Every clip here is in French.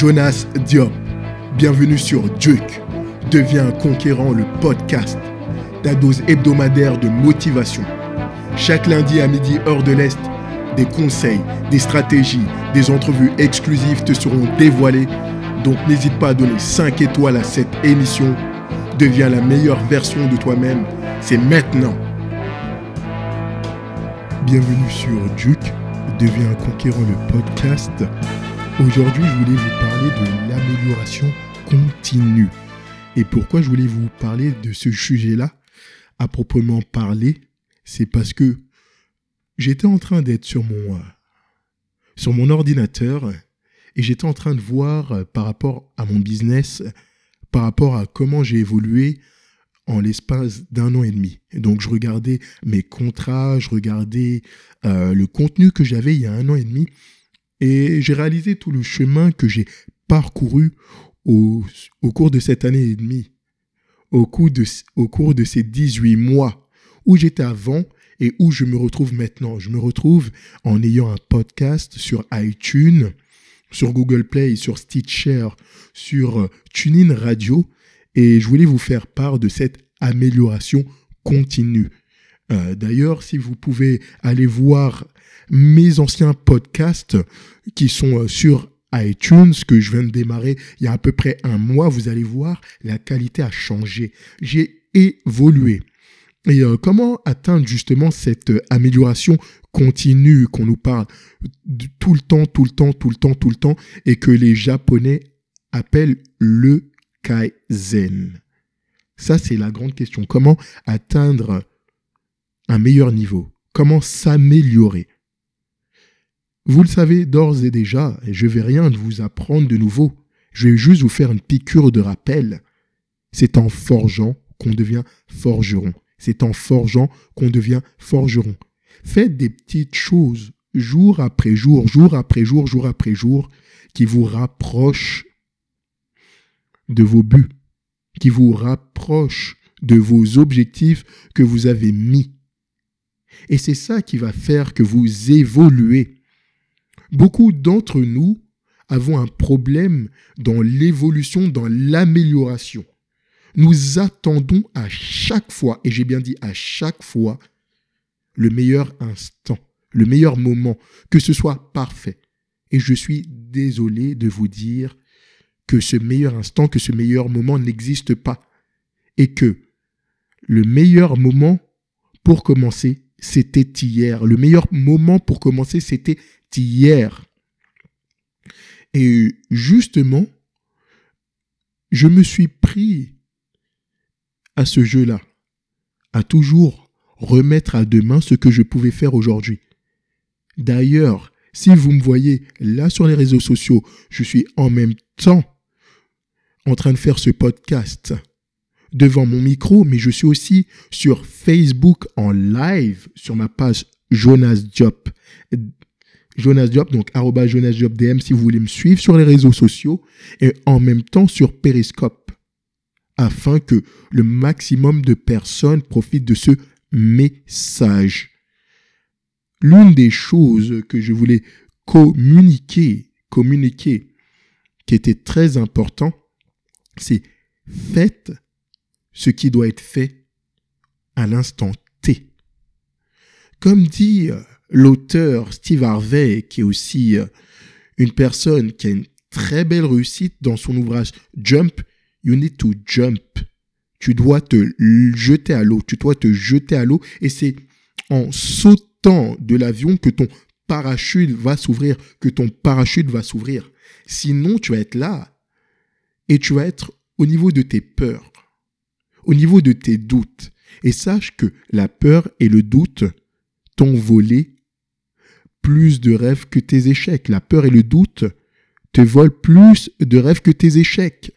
Jonas Diop. Bienvenue sur Duke. Deviens un conquérant, le podcast. Ta dose hebdomadaire de motivation. Chaque lundi à midi, heure de l'Est, des conseils, des stratégies, des entrevues exclusives te seront dévoilées. Donc n'hésite pas à donner 5 étoiles à cette émission. Deviens la meilleure version de toi-même. C'est maintenant. Bienvenue sur Duke. Deviens un conquérant, le podcast. Aujourd'hui, je voulais vous parler de l'amélioration continue. Et pourquoi je voulais vous parler de ce sujet-là? À proprement parler C'est parce que j'étais en train d'être sur mon, euh, sur mon ordinateur et j'étais en train de voir euh, par rapport à mon business, par rapport à comment j'ai évolué en l'espace d'un an et demi. Donc je regardais mes contrats, je regardais euh, le contenu que j'avais il y a un an et demi et j'ai réalisé tout le chemin que j'ai parcouru au, cours de cette année et demie, au cours de, au cours de ces 18 mois, où j'étais avant et où je me retrouve maintenant. Je me retrouve en ayant un podcast sur iTunes, sur Google Play, sur Stitcher, sur euh, TuneIn Radio, et je voulais vous faire part de cette amélioration continue. Euh, d'ailleurs, si vous pouvez aller voir mes anciens podcasts qui sont euh, sur iTunes que je viens de démarrer il y a à peu près un mois, vous allez voir, la qualité a changé. J'ai évolué. Et euh, comment atteindre justement cette amélioration continue qu'on nous parle tout le temps, tout le temps, tout le temps, tout le temps, et que les Japonais appellent le Kaizen? Ça, c'est la grande question. Comment atteindre un meilleur niveau Comment s'améliorer? Vous le savez d'ores et déjà, et je vais rien vous apprendre de nouveau. Je vais juste vous faire une piqûre de rappel. C'est en forgeant qu'on devient forgeron. C'est en forgeant qu'on devient forgeron. Faites des petites choses jour après jour, jour après jour, jour après jour, qui vous rapprochent de vos buts, qui vous rapprochent de vos objectifs que vous avez mis. Et c'est ça qui va faire que vous évoluez. Beaucoup d'entre nous avons un problème dans l'évolution, dans l'amélioration. Nous attendons à chaque fois, et j'ai bien dit à chaque fois, le meilleur instant, le meilleur moment, que ce soit parfait. Et je suis désolé de vous dire que ce meilleur instant, que ce meilleur moment n'existe pas. Et que le meilleur moment pour commencer, c'était hier. Le meilleur moment pour commencer, c'était hier. Et justement, je me suis pris à ce jeu-là, à toujours remettre à demain ce que je pouvais faire aujourd'hui. D'ailleurs, si vous me voyez là sur les réseaux sociaux, je suis en même temps en train de faire ce podcast devant mon micro, mais je suis aussi sur Facebook en live sur ma page Jonas Diop. Jonas Diop, donc arroba Jonas Diop DM si vous voulez me suivre sur les réseaux sociaux et en même temps sur Periscope afin que le maximum de personnes profitent de ce message. L'une des choses que je voulais communiquer, communiquer, qui était très important, c'est faites ce qui doit être fait à l'instant T. Comme dit euh, l'auteur Steve Harvey, qui est aussi euh, une personne qui a une très belle réussite dans son ouvrage Jump, You Need to Jump. Tu dois te jeter à l'eau, tu dois te jeter à l'eau et c'est en sautant de l'avion que ton parachute va s'ouvrir, que ton parachute va s'ouvrir. Sinon, tu vas être là et tu vas être au niveau de tes peurs, au niveau de tes doutes. Et sache que la peur et le doute t'ont volé plus de rêves que tes échecs. La peur et le doute te volent plus de rêves que tes échecs.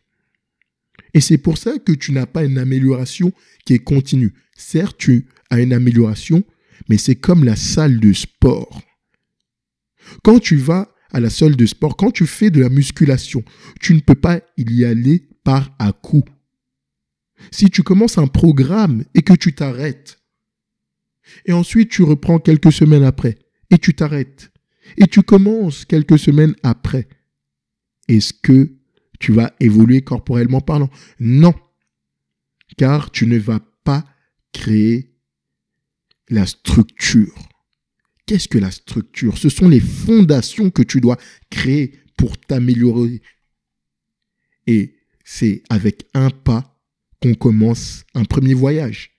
Et c'est pour ça que tu n'as pas une amélioration qui est continue. Certes, tu as une amélioration, mais c'est comme la salle de sport. Quand tu vas à la salle de sport, quand tu fais de la musculation, tu ne peux pas y aller par à coup. Si tu commences un programme et que tu t'arrêtes, et ensuite tu reprends quelques semaines après, et tu t'arrêtes. Et tu commences quelques semaines après. est-ce que tu vas évoluer corporellement parlant? Non. Car tu ne vas pas créer la structure. Qu'est-ce que la structure? Ce sont les fondations que tu dois créer pour t'améliorer. Et c'est avec un pas qu'on commence un premier voyage.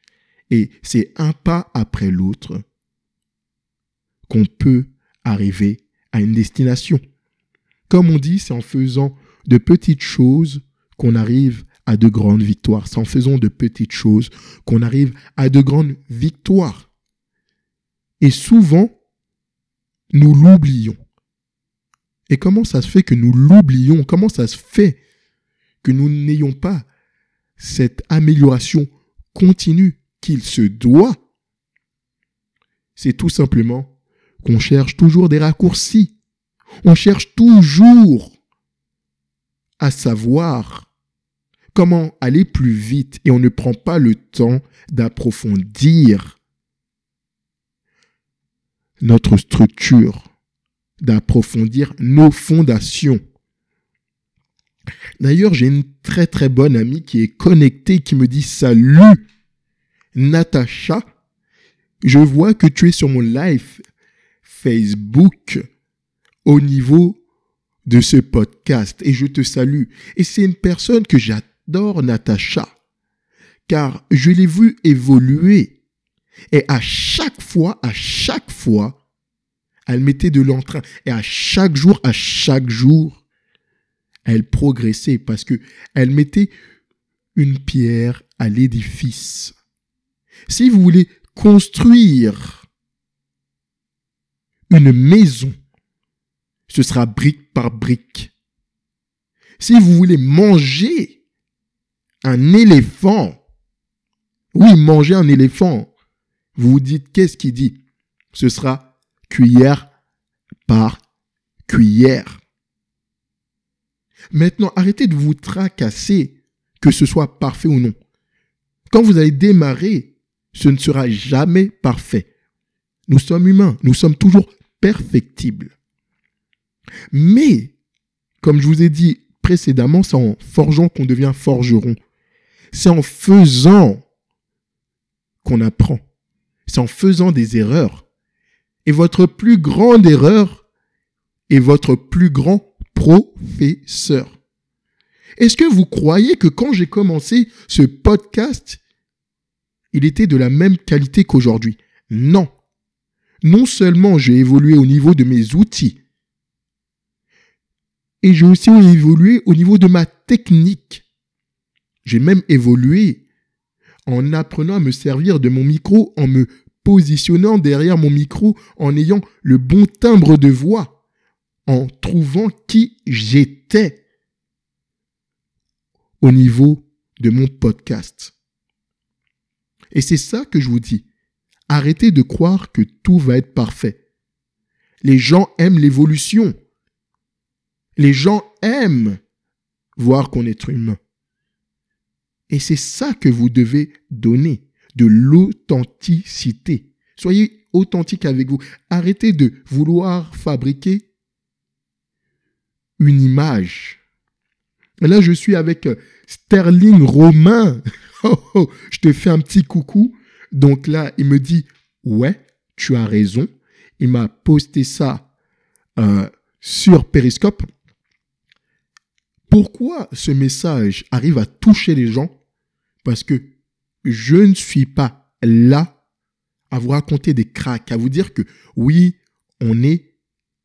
Et c'est un pas après l'autre qu'on peut arriver à une destination. Comme on dit, c'est en faisant de petites choses qu'on arrive à de grandes victoires. C'est en faisant de petites choses qu'on arrive à de grandes victoires. Et souvent, nous l'oublions. Et comment ça se fait que nous l'oublions? Comment ça se fait que nous n'ayons pas cette amélioration continue qu'il se doit C'est tout simplement qu'on cherche toujours des raccourcis. On cherche toujours à savoir comment aller plus vite et on ne prend pas le temps d'approfondir notre structure, d'approfondir nos fondations. D'ailleurs, j'ai une très très bonne amie qui est connectée, qui me dit Salut, Natacha, je vois que tu es sur mon live Facebook au niveau de ce podcast et je te salue. Et c'est une personne que j'adore, Natacha, car je l'ai vu évoluer. Et à chaque fois, à chaque fois, elle mettait de l'entrain. Et à chaque jour, à chaque jour, elle progressait parce que elle mettait une pierre à l'édifice. Si vous voulez construire une maison, ce sera brique par brique. Si vous voulez manger un éléphant, oui, manger un éléphant, vous vous dites, qu'est-ce qu'il dit? Ce sera cuillère par cuillère. Maintenant, arrêtez de vous tracasser, que ce soit parfait ou non. Quand vous allez démarrer, ce ne sera jamais parfait. Nous sommes humains, nous sommes toujours perfectibles. Mais, comme je vous ai dit précédemment, c'est en forgeant qu'on devient forgeron. C'est en faisant qu'on apprend. C'est en faisant des erreurs. Et votre plus grande erreur est votre plus grand professeur. Est-ce que vous croyez que quand j'ai commencé ce podcast, il était de la même qualité qu'aujourd'hui? Non. Non seulement j'ai évolué au niveau de mes outils, et j'ai aussi évolué au niveau de ma technique. J'ai même évolué en apprenant à me servir de mon micro, en me positionnant derrière mon micro, en ayant le bon timbre de voix, en trouvant qui j'étais au niveau de mon podcast. Et c'est ça que je vous dis. Arrêtez de croire que tout va être parfait. Les gens aiment l'évolution. Les gens aiment voir qu'on est humain. Et c'est ça que vous devez donner, de l'authenticité. Soyez authentique avec vous. Arrêtez de vouloir fabriquer une image. là, je suis avec euh, Sterling Romain. Oh, oh, je te fais un petit coucou. Donc là, il me dit, ouais, tu as raison. Il m'a posté ça euh, sur Periscope. Pourquoi ce message arrive à toucher les gens? Parce que je ne suis pas là à vous raconter des cracks, à vous dire que oui, on est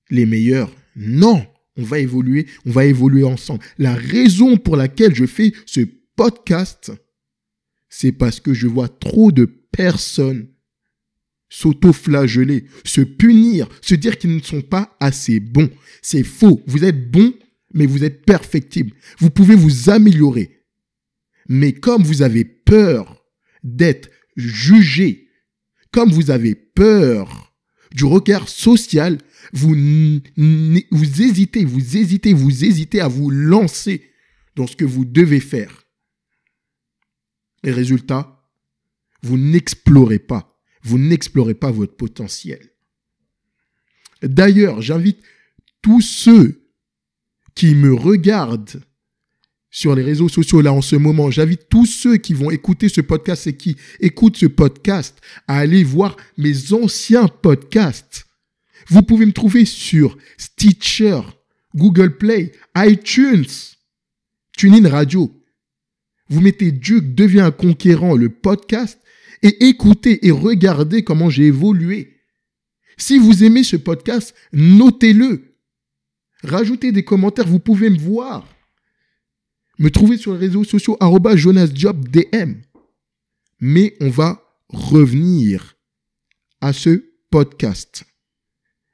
les meilleurs. Non, on va évoluer, on va évoluer ensemble. La raison pour laquelle je fais ce podcast, c'est parce que je vois trop de personnes s'auto-flageller, se punir, se dire qu'ils ne sont pas assez bons. C'est faux. Vous êtes bons mais vous êtes perfectible. Vous pouvez vous améliorer. Mais comme vous avez peur d'être jugé, comme vous avez peur du regard social, vous, hésitez, vous hésitez, vous hésitez à vous lancer dans ce que vous devez faire. Et résultat, vous n'explorez pas. Vous n'explorez pas votre potentiel. D'ailleurs, j'invite tous ceux qui me regardent sur les réseaux sociaux là en ce moment, j'invite tous ceux qui vont écouter ce podcast et qui écoutent ce podcast à aller voir mes anciens podcasts. Vous pouvez me trouver sur Stitcher, Google Play, iTunes, TuneIn Radio. Vous mettez Duke devient un conquérant, le podcast, et écoutez et regardez comment j'ai évolué. Si vous aimez ce podcast, notez-le. Rajoutez des commentaires, vous pouvez me voir. Me trouver sur les réseaux sociaux, JonasJobDM. Mais on va revenir à ce podcast.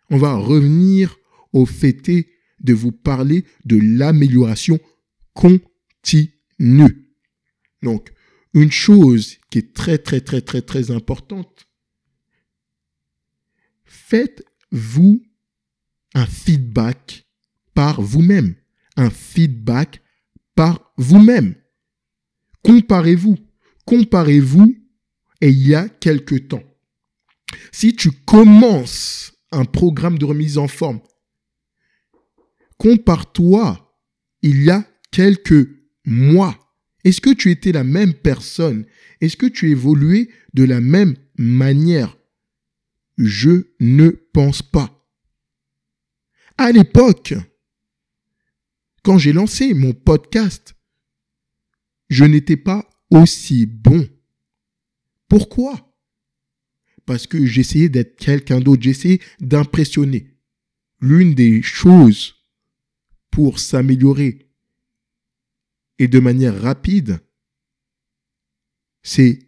On va revenir au fait de vous parler de l'amélioration continue. Donc, une chose qui est très, très, très, très, très importante, faites-vous un feedback par vous-même. Un feedback par vous-même. Comparez-vous. Comparez-vous et il y a quelque temps. Si tu commences un programme de remise en forme, compare-toi il y a quelques mois. Est-ce que tu étais la même personne? Est-ce que tu évoluais de la même manière? Je ne pense pas. À l'époque, quand j'ai lancé mon podcast, je n'étais pas aussi bon. Pourquoi? Parce que j'essayais d'être quelqu'un d'autre, j'essayais d'impressionner. L'une des choses pour s'améliorer et de manière rapide, c'est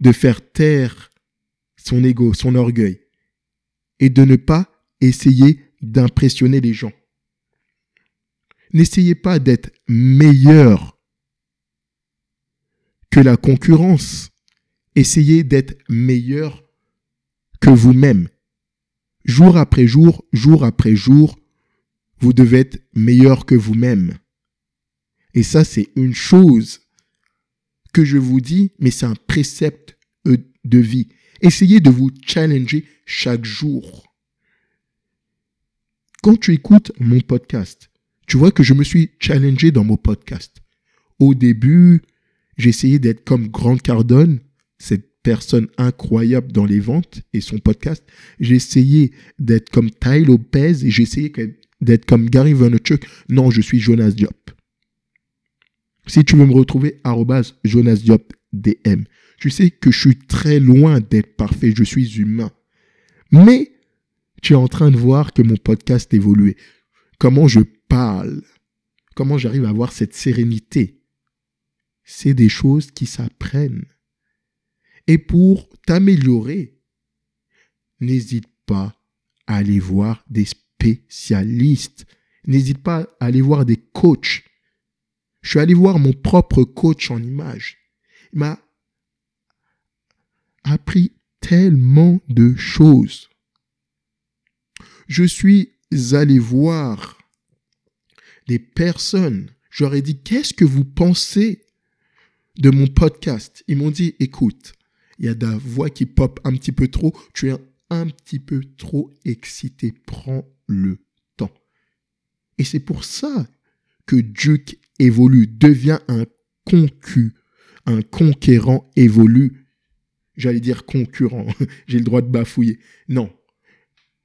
de faire taire son ego, son orgueil, et de ne pas essayer d'impressionner les gens. N'essayez pas d'être meilleur que la concurrence. Essayez d'être meilleur que vous-même. Jour après jour, jour après jour, vous devez être meilleur que vous-même. Et ça, c'est une chose que je vous dis, mais c'est un précepte euh, de vie. Essayez de vous challenger chaque jour. Quand tu écoutes mon podcast, tu vois que je me suis challengé dans mon podcast. Au début, j'essayais d'être comme Grant Cardone, cette personne incroyable dans les ventes et son podcast. J'essayais d'être comme Ty Lopez et j'essayais d'être comme Gary Vaynerchuk. Non, je suis Jonas Diop. Si tu veux me retrouver, Jonas Diop DM. Tu sais que je suis très loin d'être parfait, je suis humain. Mais tu es en train de voir que mon podcast évolue. Comment je parle, comment j'arrive à avoir cette sérénité? C'est des choses qui s'apprennent. Et pour t'améliorer, n'hésite pas à aller voir des spécialistes. N'hésite pas à aller voir des coachs je suis allé voir mon propre coach en image. Il m'a appris tellement de choses. Je suis allé voir des personnes. J'aurais dit, qu'est-ce que vous pensez de mon podcast? Ils m'ont dit, écoute, il y a de la voix qui pop un petit peu trop, tu es un petit peu trop excité, prends le temps. Et c'est pour ça que Duke évolue, devient un concu, un conquérant évolue. J'allais dire concurrent, j'ai le droit de bafouiller. Non,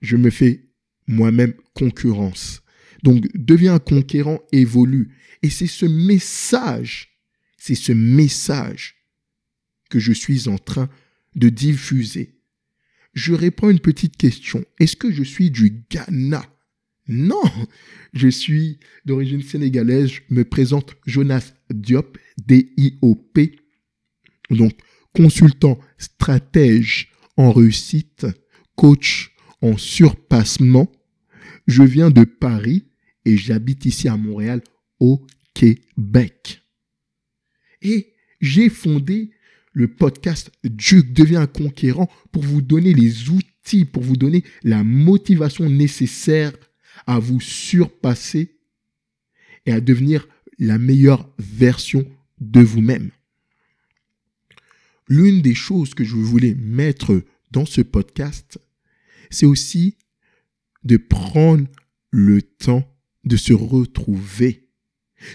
je me fais moi-même concurrence. Donc, deviens un conquérant évolue. Et c'est ce message, c'est ce message que je suis en train de diffuser. Je réponds à une petite question. Est-ce que je suis du Ghana? Non, je suis d'origine sénégalaise, je me présente Jonas Diop, D-I-O-P, donc consultant stratège en réussite, coach en surpassement. Je viens de Paris et j'habite ici à Montréal, au Québec. Et j'ai fondé le podcast Duke devient un conquérant pour vous donner les outils, pour vous donner la motivation nécessaire à vous surpasser et à devenir la meilleure version de vous-même. L'une des choses que je voulais mettre dans ce podcast, c'est aussi de prendre le temps de se retrouver.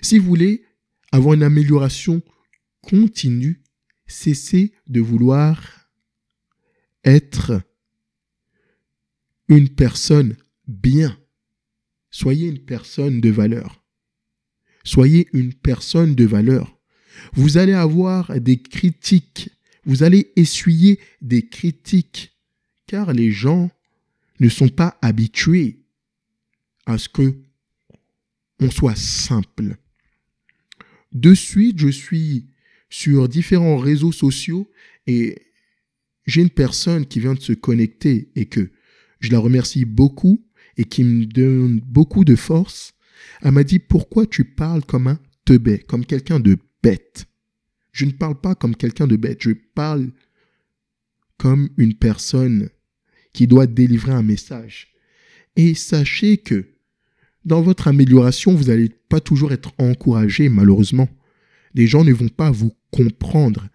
Si vous voulez avoir une amélioration continue, cessez de vouloir être une personne bien. Soyez une personne de valeur. Soyez une personne de valeur. Vous allez avoir des critiques. Vous allez essuyer des critiques. Car les gens ne sont pas habitués à ce que on soit simple. De suite, je suis sur différents réseaux sociaux et j'ai une personne qui vient de se connecter et que je la remercie beaucoup et qui me donne beaucoup de force. Elle m'a dit pourquoi tu parles comme un teubé, comme quelqu'un de bête? Je ne parle pas comme quelqu'un de bête, je parle comme une personne qui doit délivrer un message. Et sachez que dans votre amélioration, vous n'allez pas toujours être encouragé, malheureusement. Les gens ne vont pas vous comprendre.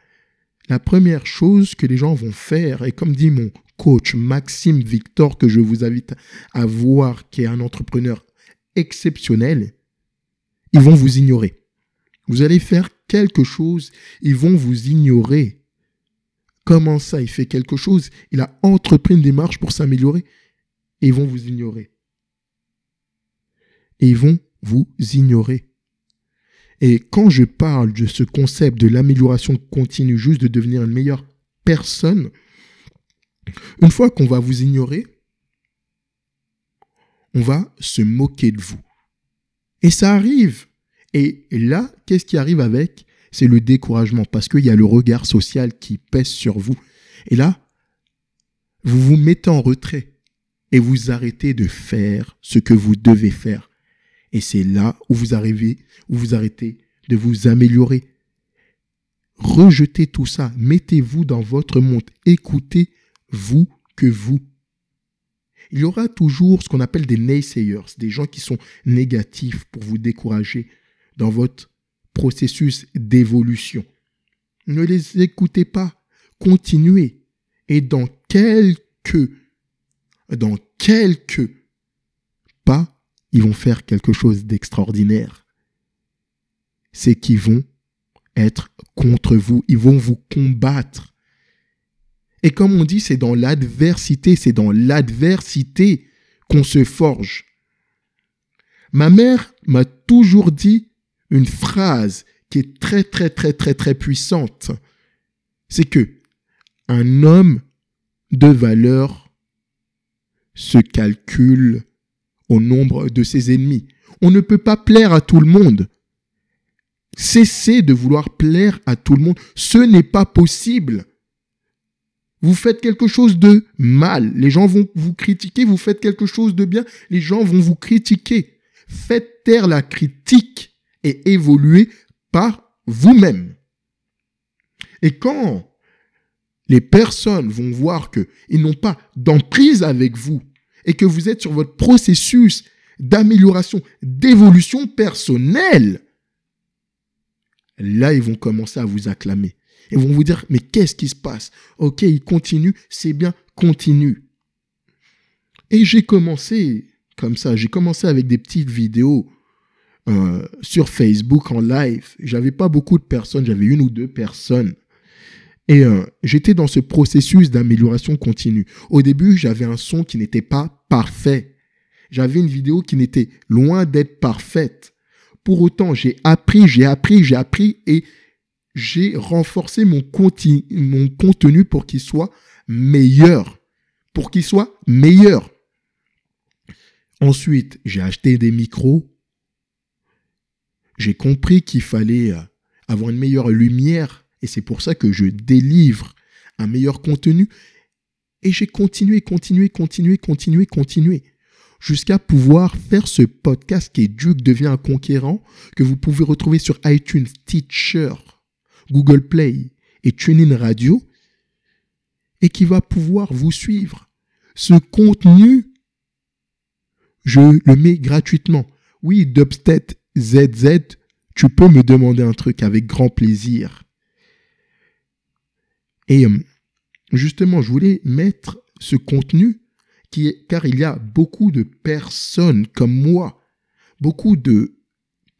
La première chose que les gens vont faire, et comme dit mon coach Maxime Victor, que je vous invite à voir, qui est un entrepreneur exceptionnel, ils vont vous ignorer. Vous allez faire quelque chose, ils vont vous ignorer. Comment ça, il fait quelque chose? Il a entrepris une démarche pour s'améliorer et ils vont vous ignorer. Et ils vont vous ignorer. Et quand je parle de ce concept de l'amélioration continue, juste de devenir une meilleure personne, une fois qu'on va vous ignorer, on va se moquer de vous. Et ça arrive. Et là, qu'est-ce qui arrive avec? C'est le découragement, parce qu'il y a le regard social qui pèse sur vous. Et là, vous vous mettez en retrait et vous arrêtez de faire ce que vous devez faire. Et c'est là où vous arrivez, où vous arrêtez de vous améliorer. Rejetez tout ça, mettez-vous dans votre monde, écoutez vous que vous. Il y aura toujours ce qu'on appelle des naysayers, des gens qui sont négatifs pour vous décourager dans votre processus d'évolution. Ne les écoutez pas, continuez. Et dans quelques, dans quelques pas, ils vont faire quelque chose d'extraordinaire. C'est qu'ils vont être contre vous, ils vont vous combattre. Et comme on dit, c'est dans l'adversité, c'est dans l'adversité qu'on se forge. Ma mère m'a toujours dit, une phrase qui est très très très très très puissante, c'est que un homme de valeur se calcule nombre de ses ennemis. On ne peut pas plaire à tout le monde. Cessez de vouloir plaire à tout le monde. Ce n'est pas possible. Vous faites quelque chose de mal, les gens vont vous critiquer. Vous faites quelque chose de bien, les gens vont vous critiquer. Faites taire la critique et évoluer par vous-même. Et quand les personnes vont voir qu'ils n'ont pas d'emprise avec vous et que vous êtes sur votre processus d'amélioration, d'évolution personnelle, là, ils vont commencer à vous acclamer. Ils vont vous dire, mais qu'est-ce qui se passe? Ok, il continue, c'est bien, continue. Et j'ai commencé comme ça, j'ai commencé avec des petites vidéos euh, sur Facebook en live. J'avais pas beaucoup de personnes, j'avais une ou deux personnes. Et euh, j'étais dans ce processus d'amélioration continue. Au début, j'avais un son qui n'était pas parfait. J'avais une vidéo qui n'était loin d'être parfaite. Pour autant, j'ai appris, j'ai appris, j'ai appris et j'ai renforcé mon, contenu pour qu'il soit meilleur. Pour qu'il soit meilleur. Ensuite, j'ai acheté des micros j'ai compris qu'il fallait euh, avoir une meilleure lumière et c'est pour ça que je délivre un meilleur contenu. Et j'ai continué, continué, continué, continué, continué jusqu'à pouvoir faire ce podcast qui est Duke devient un conquérant que vous pouvez retrouver sur iTunes, Teacher, Google Play et TuneIn Radio et qui va pouvoir vous suivre. Ce contenu, je le mets gratuitement. Oui, Dubstep ZZ, tu peux me demander un truc avec grand plaisir. Et euh, justement, je voulais mettre ce contenu qui car il y a beaucoup de personnes comme moi, beaucoup de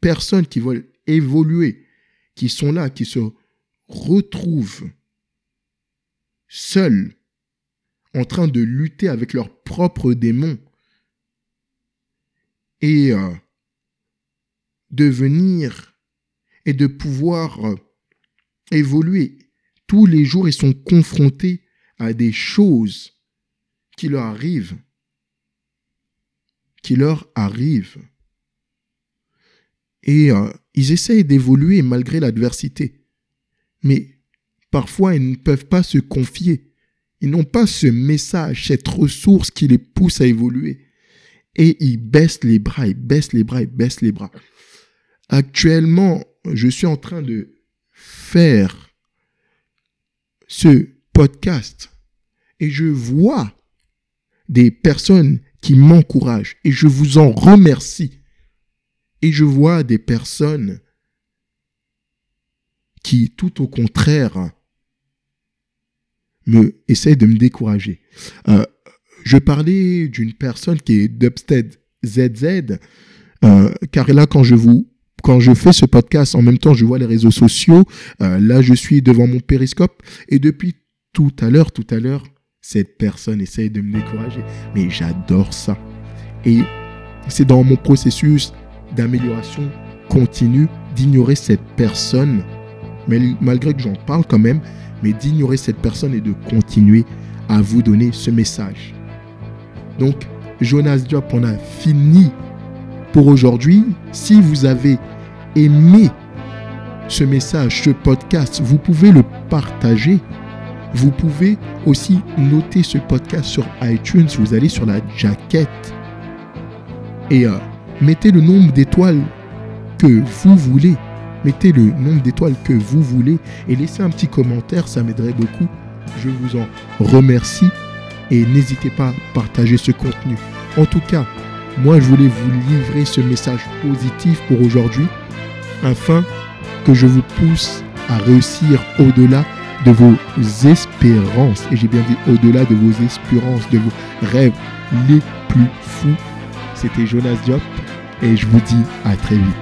personnes qui veulent évoluer, qui sont là, qui se retrouvent seuls, en train de lutter avec leurs propres démons et euh, de venir et de pouvoir euh, évoluer tous les jours, ils sont confrontés à des choses qui leur arrivent, qui leur arrivent. Et euh, ils essayent d'évoluer malgré l'adversité. Mais parfois, ils ne peuvent pas se confier. Ils n'ont pas ce message, cette ressource qui les pousse à évoluer. Et ils baissent les bras, ils baissent les bras, ils baissent les bras. Actuellement, je suis en train de faire ce podcast et je vois des personnes qui m'encouragent et je vous en remercie. Et je vois des personnes qui, tout au contraire, me essaient de me décourager. Euh, je parlais d'une personne qui est d'Upstead ZZ, euh, car là, quand je vous quand je fais ce podcast, en même temps, je vois les réseaux sociaux. Euh, là, je suis devant mon périscope. Et depuis tout à l'heure, tout à l'heure, cette personne essaye de me décourager. Mais j'adore ça. Et c'est dans mon processus d'amélioration continue d'ignorer cette personne, malgré que j'en parle quand même, mais d'ignorer cette personne et de continuer à vous donner ce message. Donc, Jonas Diop, on a fini pour aujourd'hui. Si vous avez aimé ce message, ce podcast, vous pouvez le partager. Vous pouvez aussi noter ce podcast sur iTunes. Vous allez sur la jaquette et euh, mettez le nombre d'étoiles que vous voulez. Mettez le nombre d'étoiles que vous voulez et laissez un petit commentaire, ça m'aiderait beaucoup. Je vous en remercie et n'hésitez pas à partager ce contenu. En tout cas, moi je voulais vous livrer ce message positif pour aujourd'hui afin que je vous pousse à réussir au-delà de vos espérances. Et j'ai bien dit au-delà de vos espérances, de vos rêves les plus fous. C'était Jonas Diop et je vous dis à très vite.